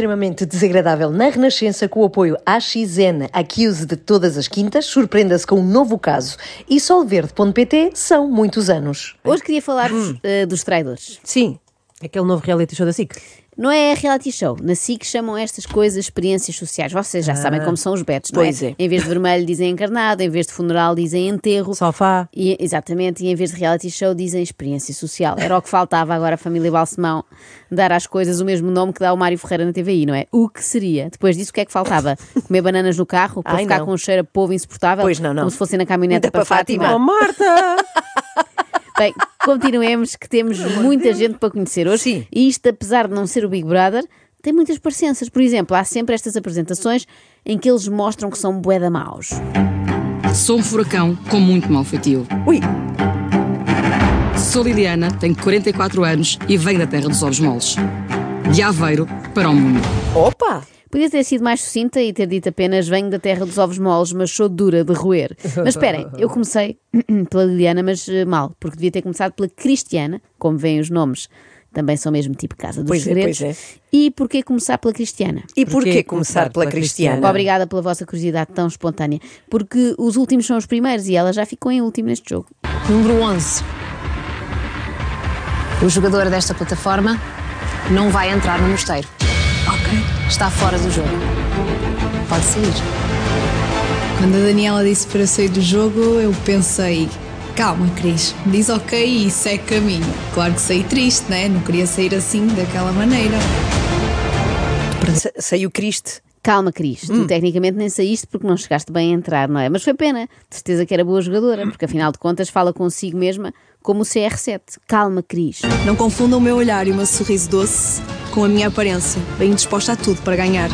extremamente desagradável na Renascença com o apoio à XN, Accuse de todas as quintas, surpreenda-se com um novo caso. E solverde.pt são muitos anos. Hoje queria falar-vos uh, dos traidores. Sim, aquele novo reality show da SIC. Não é reality show. Na SIC chamam estas coisas experiências sociais. Vocês já sabem como são os betos, não pois é. Em vez de vermelho dizem encarnado, em vez de funeral dizem enterro. Sofá. E, exatamente, e em vez de reality show dizem experiência social. Era o que faltava agora a família Balsemão dar às coisas o mesmo nome que dá o Mário Ferreira na TVI, não é? O que seria? Depois disso, o que é que faltava? Comer bananas no carro para Ai, ficar não. com um cheiro a povo insuportável? Pois não, não. Como se fosse na caminhoneta Ainda para, para Fátima. Fátima. Oh, Marta! Bem, continuemos que temos muita gente para conhecer hoje. Sim. E isto, apesar de não ser o Big Brother, tem muitas parecenças. Por exemplo, há sempre estas apresentações em que eles mostram que são bué da maus. Sou um furacão com muito mau feitio. Ui, Sou Liliana, tenho 44 anos e venho da terra dos ovos moles. De Aveiro para o mundo. Opa! Podia ter sido mais sucinta e ter dito apenas venho da terra dos ovos moles, mas sou dura de roer. Mas esperem, eu comecei pela Liliana, mas eh, mal, porque devia ter começado pela Cristiana, como veem os nomes, também são mesmo tipo Casa dos Pois é, Segredos. pois E porquê começar pela Cristiana? E Porquê porquê começar pela Cristiana? Obrigada pela vossa curiosidade tão espontânea, porque os últimos são os primeiros e ela já ficou em último neste jogo. Número 11. O jogador desta plataforma não vai entrar no mosteiro. Está fora do jogo. Pode sair. Quando a Daniela disse para sair do jogo, eu pensei: calma, Cris, diz ok e segue caminho. Claro que saí triste, né? Não queria sair assim, daquela maneira. Sa- Saiu Cristo. Calma, Cris, tu tecnicamente nem saíste porque não chegaste bem a entrar, não é? Mas foi pena, de certeza que era boa jogadora, porque afinal de contas fala consigo mesma como o CR7. Calma, Cris. Não confundam o meu olhar e o meu sorriso doce com a minha aparência. Venho disposta a tudo para ganhar.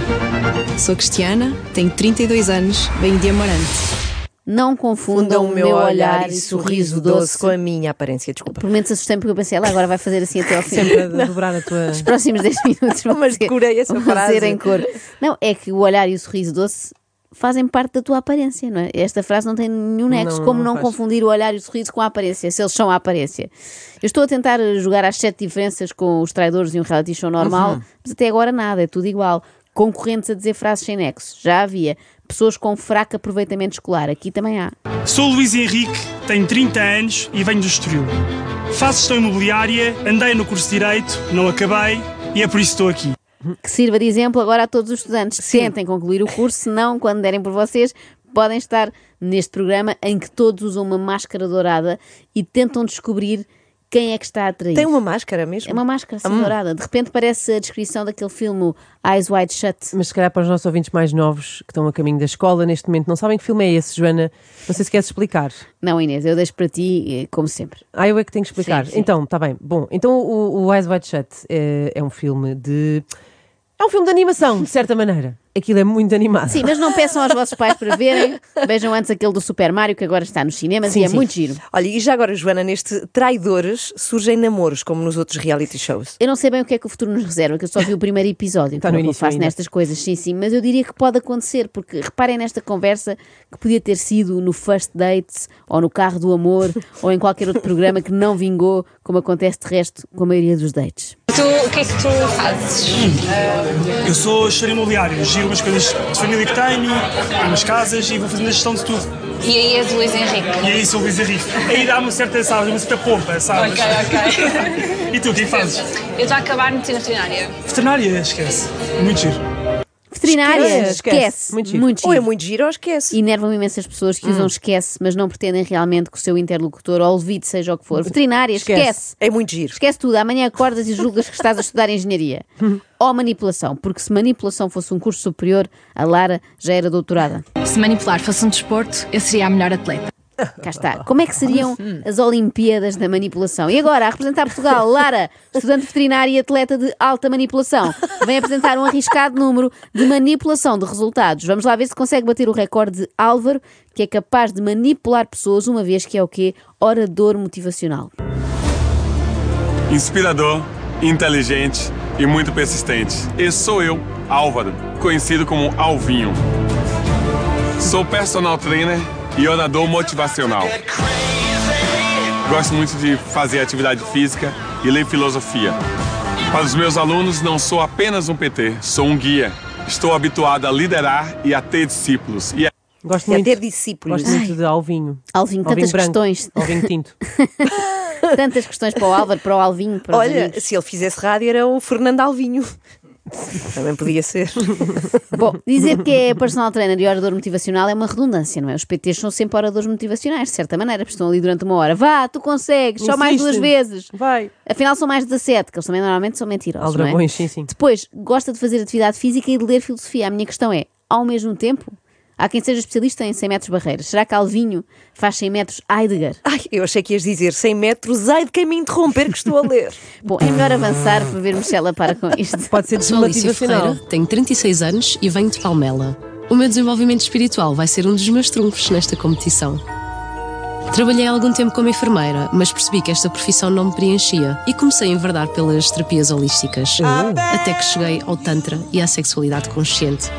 Sou Cristiana, tenho 32 anos, venho de Amarante. Não confundam o meu olhar e sorriso doce. com a minha aparência, desculpa. Por momentos assustei porque eu pensei, ela agora vai fazer assim até ao fim. sempre a dobrar a tua. Os próximos 10 minutos vão Mas ser- decorei essa vão frase. ser em cor. Não, é que o olhar e o sorriso doce fazem parte da tua aparência, não é? Esta frase não tem nenhum nexo. Não, Como não não confundir o olhar e o sorriso com a aparência, se eles são a aparência? Eu estou a tentar jogar às sete diferenças com os traidores e um reality show normal, Uhum. mas até agora nada, é tudo igual. Concorrentes a dizer frases sem nexo, já havia. Pessoas com fraco aproveitamento escolar, aqui também há. Sou Luís Henrique, tenho 30 anos e venho do Estoril. Faço gestão imobiliária, andei no curso de Direito, não acabei e é por isso que estou aqui. Que sirva de exemplo agora a todos os estudantes. Tentem concluir o curso, senão, quando derem por vocês, podem estar neste programa em que todos usam uma máscara dourada e tentam descobrir quem é que está a atrair. Tem uma máscara mesmo? É uma máscara assim, dourada. De repente parece a descrição daquele filme Eyes Wide Shut. Mas se calhar para os nossos ouvintes mais novos que estão a caminho da escola neste momento não sabem que filme é esse, Joana. Não sei se queres explicar. Não, Inês, eu deixo para ti, eh, como sempre. Ah, eu é que tenho que explicar. Sim, sim. Então, está bem. Bom, então o, o Eyes Wide Shut é, é um filme de. É um filme de animação, de certa maneira. Aquilo é muito animado. Sim, mas não peçam aos vossos pais para verem. Vejam antes aquele do Super Mario que agora está nos cinemas Sim, e é sim. muito giro. Olha, e já agora, Joana, neste Traidores surgem namoros, como nos outros reality shows. Eu não sei bem o que é que o futuro nos reserva, que eu só vi o primeiro episódio. Está como no que eu início faço ainda. nestas coisas, sim, sim, mas eu diria que pode acontecer, porque reparem nesta conversa que podia ter sido no First Dates, ou no Carro do Amor, ou em qualquer outro programa que não vingou, como acontece de resto com a maioria dos dates. Tu, o que é que tu fazes? Eu sou gestor imobiliário, giro umas coisas de família que tenho, umas casas e vou fazendo a gestão de tudo. E aí és o Luís Henrique. E aí sou o Luís Henrique. Aí dá uma certa, sabes, uma certa pompa, sabes? Ok, ok. E tu, o que é que fazes? Eu estou a acabar de medicina veterinária. Veterinária, esquece. Muito giro. Veterinária, Esquece, esquece. Muito giro. Muito Ou é giro. muito giro ou esquece. Enervam imensas pessoas que usam esquece, mas não pretendem realmente que o seu interlocutor ou olvide seja o que for. Veterinária, Esquece. esquece. É muito giro. Esquece tudo, amanhã acordas e julgas que estás a estudar engenharia. Ou manipulação, porque se manipulação fosse um curso superior, a Lara já era doutorada. Se manipular fosse um desporto, eu seria a melhor atleta. Cá está. Como é que seriam as Olimpíadas da manipulação? E agora, a representar Portugal, Lara, estudante veterinária e atleta de alta manipulação, vem apresentar um arriscado número de manipulação de resultados. Vamos lá ver se consegue bater o recorde de Álvaro, que é capaz de manipular pessoas, uma vez que é o quê? Orador motivacional. Inspirador, inteligente e muito persistente. Esse sou eu, Álvaro, conhecido como Alvinho. Sou personal trainer e orador motivacional. Gosto muito de fazer atividade física e ler filosofia. Para os meus alunos, não sou apenas um PT, sou um guia. Estou habituado a liderar e a ter discípulos. E é Gosto E a muito, ter discípulos. gosto muito de Alvinho. Alvinho, tantas branco, questões. Alvinho tinto. Tantas questões para o Álvaro, para o Alvinho, para Olha, se ele fizesse rádio era o Fernando Alvinho. Também podia ser. Bom, dizer que é personal trainer e orador motivacional é uma redundância, não é? Os PTs são sempre oradores motivacionais, de certa maneira, porque estão ali durante uma hora. Vá, tu consegues, só mais duas Insiste. vezes. Vai. Afinal, são mais 17, que eles também normalmente são mentirosos. não é? Aldrabões, sim, sim. Depois, gosta de fazer atividade física e de ler filosofia. A minha questão é, ao mesmo tempo, há quem seja especialista em 100 metros barreiras. Será que Alvinho faz 100 metros Heidegger? Ai, eu achei que ias dizer 100 metros, ai de quem me interromper que estou a ler. Bom, é melhor avançar para vermos se ela para com isto. Pode ser desmotivacional. Ferreira, tenho 36 anos e venho de Palmela. O meu desenvolvimento espiritual vai ser um dos meus trunfos nesta competição. Trabalhei algum tempo como enfermeira, mas percebi que esta profissão não me preenchia e comecei a enverdar pelas terapias holísticas, até que cheguei ao Tantra e à sexualidade consciente.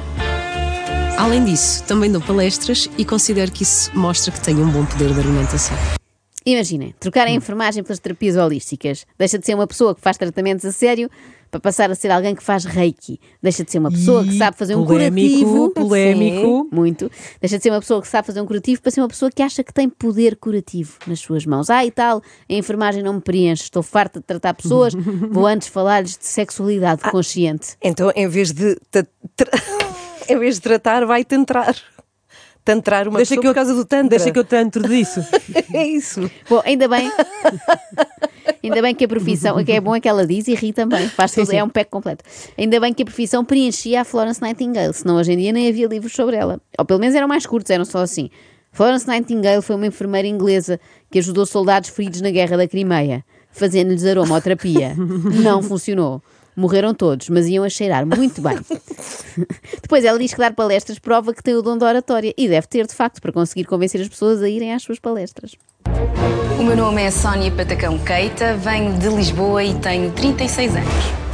Além disso, também dou palestras e considero que isso mostra que tenho um bom poder de argumentação. Imaginem, trocar a enfermagem pelas terapias holísticas. Deixa de ser uma pessoa que faz tratamentos a sério para passar a ser alguém que faz reiki. Deixa de ser uma pessoa que sabe fazer um polémico, curativo. polémico. Sim, muito. Deixa de ser uma pessoa que sabe fazer um curativo para ser uma pessoa que acha que tem poder curativo nas suas mãos. Ah, e tal, a enfermagem não me preenche, estou farta de tratar pessoas, vou antes falar-lhes de sexualidade consciente. Então, em vez de, em vez de tratar, vai tantrar. Tantrar uma Deixa pessoa que eu- por causa do tantra. Deixa que eu tantro disso. É isso. Bom, ainda bem. Ainda bem que a profissão, o que é bom é que ela diz e ri também, faz tudo, é um pack completo. Ainda bem que a profissão preenchia a Florence Nightingale, senão hoje em dia nem havia livros sobre ela. Ou pelo menos eram mais curtos, eram só assim. Florence Nightingale foi uma enfermeira inglesa que ajudou soldados feridos na guerra da Crimeia, fazendo-lhes aromoterapia. Não funcionou. Morreram todos, mas iam a cheirar muito bem. Depois ela diz que dar palestras prova que tem o dom da oratória e deve ter, de facto, para conseguir convencer as pessoas a irem às suas palestras. O meu nome é Sónia Patacão Keita, venho de Lisboa e tenho 36 anos.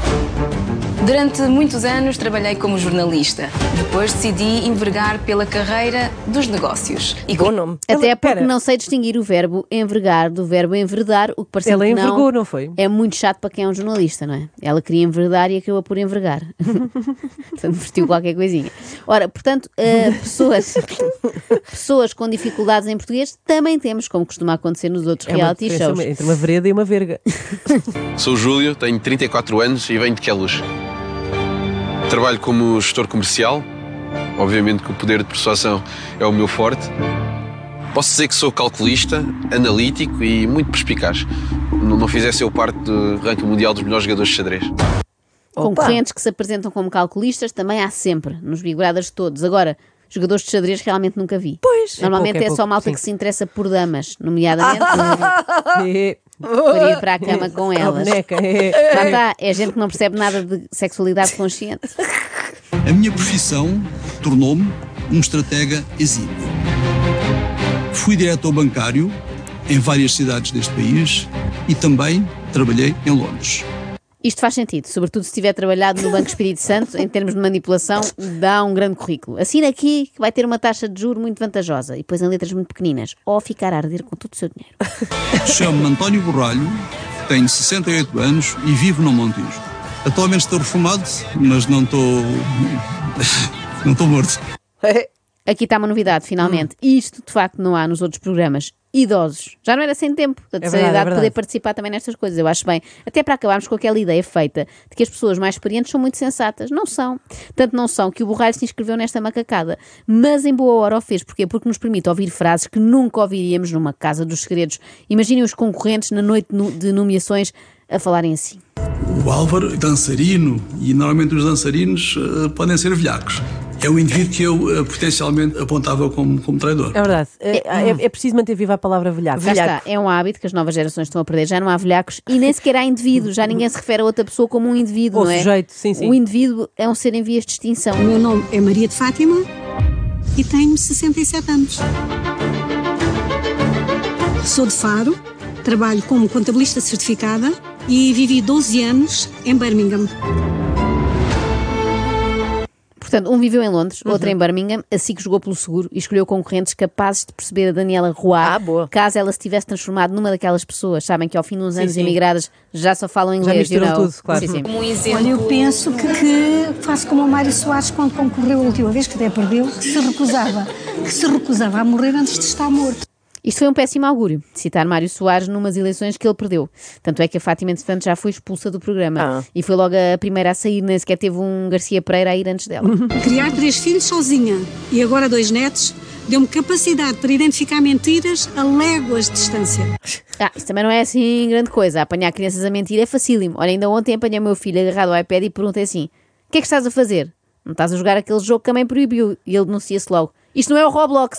Durante muitos anos trabalhei como jornalista. Depois decidi envergar pela carreira dos negócios. E Bom nome. Até porque não sei distinguir o verbo envergar do verbo enverdar, o que parece Ela que não, envergou, não foi? É muito chato para quem é um jornalista, não é? Ela queria enverdar e acabou por envergar. portanto, vestiu qualquer coisinha. Ora, portanto, eh, pessoas, pessoas com dificuldades em português também temos, como costuma acontecer nos outros É reality diferença shows. entre uma vereda e uma verga. Sou Júlio, tenho 34 anos e venho de Queluz. Trabalho como gestor comercial. Obviamente que o poder de persuasão é o meu forte. Posso dizer que sou calculista, analítico e muito perspicaz. Não, não fizesse eu parte do ranking mundial dos melhores jogadores de xadrez. Concorrentes que se apresentam como calculistas também há sempre, nos Big Brothers todos. Agora, jogadores de xadrez realmente nunca vi. Pois. Normalmente É pouco, é é, só pouco, malta sim. que se interessa por damas, nomeadamente. Por ir para a cama com a elas. boneca, é. Lá está, é gente que não percebe nada de sexualidade consciente. A minha profissão tornou-me um estratega exímio. Fui diretor bancário em várias cidades deste país e também trabalhei em Londres. Isto faz sentido, sobretudo se tiver trabalhado no Banco Espírito Santo, em termos de manipulação, dá um grande currículo. Assina aqui que vai ter uma taxa de juro muito vantajosa e depois em letras muito pequeninas, ou ficar a arder com todo o seu dinheiro. Chamo-me António Borralho, tenho 68 anos e vivo no Montijo. Atualmente estou reformado, mas não estou. não estou morto. Aqui está uma novidade, finalmente. Isto, de facto, não há nos outros programas. Idosos. Já não era sem tempo da terceira verdade, é idade poder verdade. participar também nestas coisas. Eu acho bem. Até para acabarmos com aquela ideia feita de que as pessoas mais experientes são muito sensatas. Não são. Tanto não são que o Borralho se inscreveu nesta macacada. Mas em boa hora o fez. Porquê? Porque nos permite ouvir frases que nunca ouviríamos numa Casa dos Segredos. Imaginem os concorrentes na noite no- de nomeações a falarem assim. O Álvaro é dançarino e normalmente os dançarinos eh, podem ser velhacos. É o indivíduo que eu eh, potencialmente apontava como, como traidor. É verdade. É, é- é preciso manter viva a palavra velhaco. Está, é um hábito que as novas gerações estão a perder. Já não há velhacos e nem sequer há indivíduos. Já ninguém se refere a outra pessoa como um indivíduo, Ou não é? sujeito, sim, sim. O indivíduo é um ser em vias de extinção. O meu nome é Maria de Fátima e tenho 67 anos. Sou de Faro, trabalho como contabilista certificada e vivi 12 anos em Birmingham. Portanto, um viveu em Londres, outro em Birmingham, assim que jogou pelo seguro e escolheu concorrentes capazes de perceber a Daniela Roy, caso ela se tivesse transformado numa daquelas pessoas. Sabem que ao fim de uns Sim, anos sim. imigradas já só falam inglês. misturam you know. tudo, claro. Sim, sim. Como Olha, eu penso que, que faço como o Mário Soares quando concorreu a última vez, que até perdeu, que se recusava, que se recusava a morrer antes de estar morto. Isto foi um péssimo augúrio, citar Mário Soares numas eleições que ele perdeu. Tanto é que a Fátima Infante já foi expulsa do programa. E foi logo a primeira a sair, nem sequer teve um Garcia Pereira a ir antes dela. Criar três filhos sozinha e agora dois netos deu-me capacidade para identificar mentiras a léguas de distância. Ah, isso também não é assim grande coisa. Apanhar crianças a mentir é facílimo. Olha, ainda ontem apanhei o meu filho agarrado ao iPad e perguntei assim: o que é que estás a fazer? Não estás a jogar aquele jogo que a mãe proibiu? E ele denuncia-se logo: isto não é o Roblox.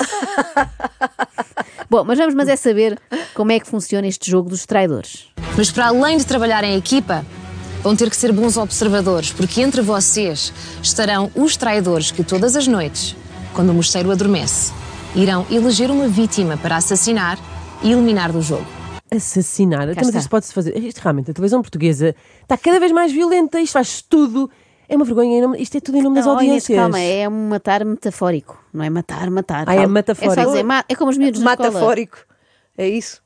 Bom, mas vamos mas é saber como é que funciona este jogo dos traidores. Mas para além de trabalhar em equipa, vão ter que ser bons observadores, porque entre vocês estarão os traidores que todas as noites, quando o mosteiro adormece, irão eleger uma vítima para assassinar e eliminar do jogo. Assassinar. Então, mas isto pode-se fazer. Isto realmente, a televisão portuguesa está cada vez mais violenta. Isto faz tudo. É uma vergonha. nome- Isto é tudo em nome das Não, Inês, audiências. calma, é um matar metafórico, não é matar, matar. Ah, é Calma. metafórico. É só dizer, ma- é como os miúdos na escola. Matafórico. É isso?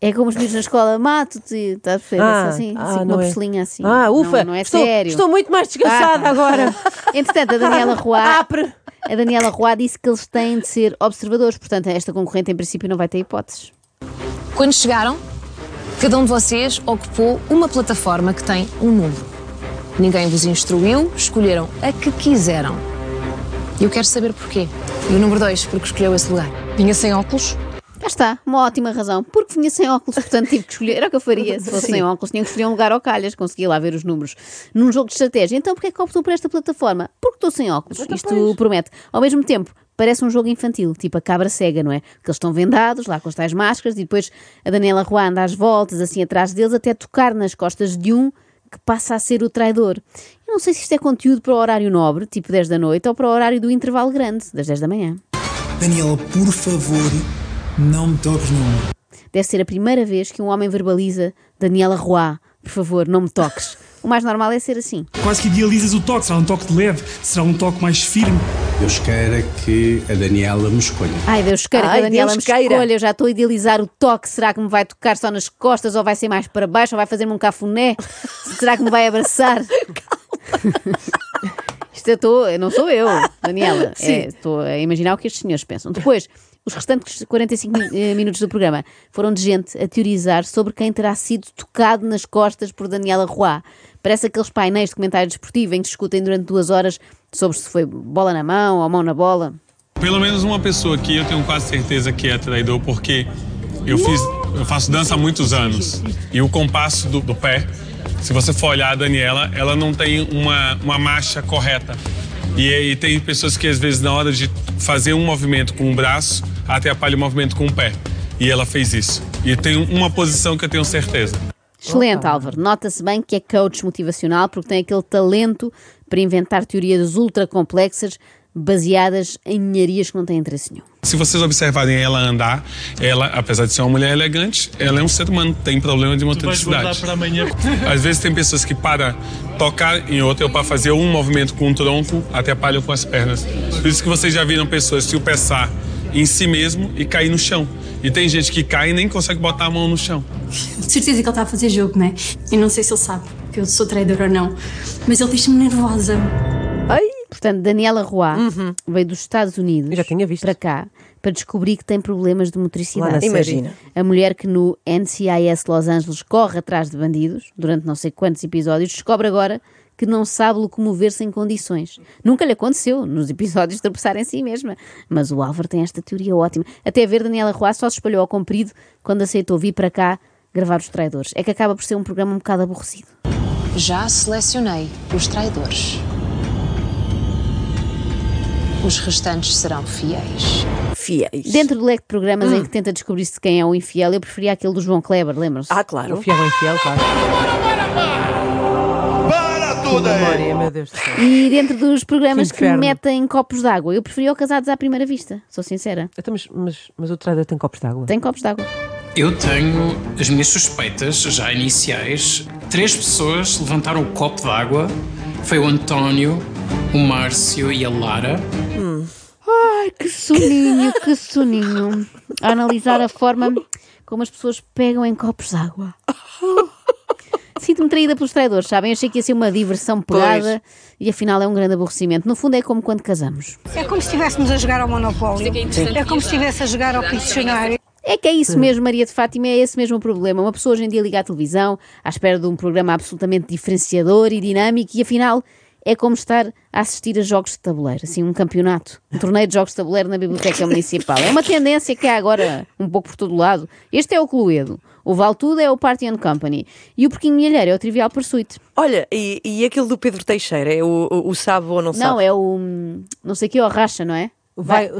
É como os miúdos na escola, mato-te, estás a perceber? Ah, assim, ah, assim, uma é. pistolinha assim. Ah, ufa, Não, não é estou- sério. estou muito mais descansada Ah, agora. Entretanto, a Daniela Roy, a Daniela Roy disse que eles têm de ser observadores, portanto, esta concorrente em princípio não vai ter hipóteses. Quando chegaram, cada um de vocês ocupou uma plataforma que tem um número. Ninguém vos instruiu, escolheram a que quiseram. E eu quero saber porquê. E o número dois, porque escolheu esse lugar. Vinha sem óculos? Já está, uma ótima razão. Porque vinha sem óculos, portanto tive que escolher. Era o que eu faria. Se fosse Sim. sem óculos, tinha que escolher um lugar ao calhas, conseguia lá ver os números. Num jogo de estratégia. Então, porquê é que optou por esta plataforma? Porque estou sem óculos. Isto promete. Ao mesmo tempo, parece um jogo infantil, tipo a cabra cega, não é? Que eles estão vendados, lá com as tais máscaras, e depois a Daniela Roy anda às voltas, assim atrás deles, até tocar nas costas de um que passa a ser o traidor. Eu não sei se isto é conteúdo para o horário nobre, tipo 10 da noite, ou para o horário do intervalo grande, das 10 da manhã. Daniela, por favor, não me toques no ombro. Deve ser a primeira vez que um homem verbaliza Daniela Roy, por favor, não me toques. O mais normal é ser assim. Quase que idealizas o toque. Será um toque de leve? Será um toque mais firme? Deus queira que a Daniela me escolha. Ai, Deus queira que Ai, a Daniela Deus me queira. escolha. Eu já estou a idealizar o toque. Será que me vai tocar só nas costas ou vai ser mais para baixo ou vai fazer-me um cafuné? Será que me vai abraçar? Isto eu estou, não sou eu, Daniela. Sim. É, Estou a imaginar o que estes senhores pensam. Depois, os restantes 45 mi- eh, minutos do programa foram de gente a teorizar sobre quem terá sido tocado nas costas por Daniela Roy. Parece aqueles painéis de comentário desportivo em que discutem durante duas horas sobre se foi bola na mão ou mão na bola. Pelo menos uma pessoa aqui eu tenho quase certeza que é traidor, porque eu fiz, eu faço dança há muitos anos. E o compasso do, do pé, se você for olhar a Daniela, ela não tem uma, uma marcha correta. E, e tem pessoas que às vezes na hora de fazer um movimento com o braço, atrapalha o movimento com o pé. E ela fez isso. E tem uma posição que eu tenho certeza. Excelente, Álvaro. Nota-se bem que é coach motivacional porque tem aquele talento para inventar teorias ultra complexas baseadas em ninharias que não têm interesse nenhum. Se vocês observarem ela andar, ela, apesar de ser uma mulher elegante, ela é um ser humano, tem problema de motricidade. para amanhã. Às vezes tem pessoas que para tocar em outra ou para fazer um movimento com o tronco, atrapalham com as pernas. Por isso que vocês já viram pessoas se tropeçar em si mesmo e cair no chão. E tem gente que cai e nem consegue botar a mão no chão. Certeza que ele está a fazer jogo, né? Eu não sei se ele sabe eu sou traidora ou não, mas ele deixa-me nervosa. Portanto, Daniela Roy veio dos Estados Unidos para cá para descobrir que tem problemas de motricidade. na Imagina. A mulher que no NCIS Los Angeles corre atrás de bandidos durante não sei quantos episódios descobre agora que não sabe locomover-se em condições. Nunca lhe aconteceu nos episódios tropeçar em si mesma. Mas o Álvaro tem esta teoria ótima. Até ver Daniela Roy só se espalhou ao comprido quando aceitou vir para cá gravar os traidores. É que acaba por ser um programa um bocado aborrecido. Já selecionei os traidores. Os restantes serão fiéis. Fiéis. Dentro do leque de programas em que tenta descobrir-se quem é o infiel, eu preferia aquele do João Kleber, lembram-se? Ah, claro. O fiel é infiel, claro. Para tudo Memória, meu Deus do céu. E dentro dos programas Que que, metem copos de água, eu preferia o Casados à Primeira Vista, sou sincera. Então, mas, mas, mas o traidor tem copos de água? Tem copos de água. Eu tenho as minhas suspeitas já iniciais. Três pessoas levantaram o copo d'água. Foi o António, o Márcio e a Lara. Ai, que soninho, que soninho. A analisar a forma como as pessoas pegam em copos de água. Sinto-me traída pelos traidores, sabem? Achei que ia ser uma diversão pegada e afinal é um grande aborrecimento. No fundo é como quando casamos. É como se estivéssemos a jogar ao Monopólio. É como se estivesse a jogar ao Piccionário. É que é isso mesmo, Maria de Fátima, é esse mesmo o problema. Uma pessoa hoje em dia liga à televisão à espera de um programa absolutamente diferenciador e dinâmico e afinal é como estar a assistir a jogos de tabuleiro, assim, um campeonato, um torneio de jogos de tabuleiro na Biblioteca Municipal. É uma tendência que há agora um pouco por todo lado. Este é o Cluedo, o Vale Tudo é o Party and Company e o Porquinho Milheiro é o Trivial Pursuit. Olha, e, e aquele do Pedro Teixeira, é o, o, o sabe ou não sabe? Não, é o. hum, não sei o que, é o Racha, não é? Vai, uh,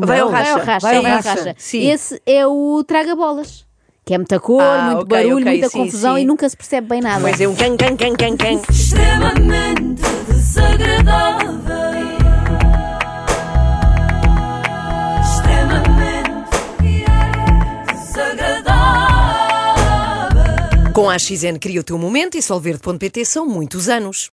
não. Vai ao Vai ao racha. Racha, Vai ao vai ao Racha. Racha. Sim. Esse é o Traga Bolas. Que é muita cor, Ah, muito ok, barulho, ok, muita sim, confusão sim. e nunca se percebe bem nada. Pois é, um can, can, can, can, can. extremamente desagradável. Extremamente desagradável. Com a AXN cria o teu momento e Solverde.pt são muitos anos.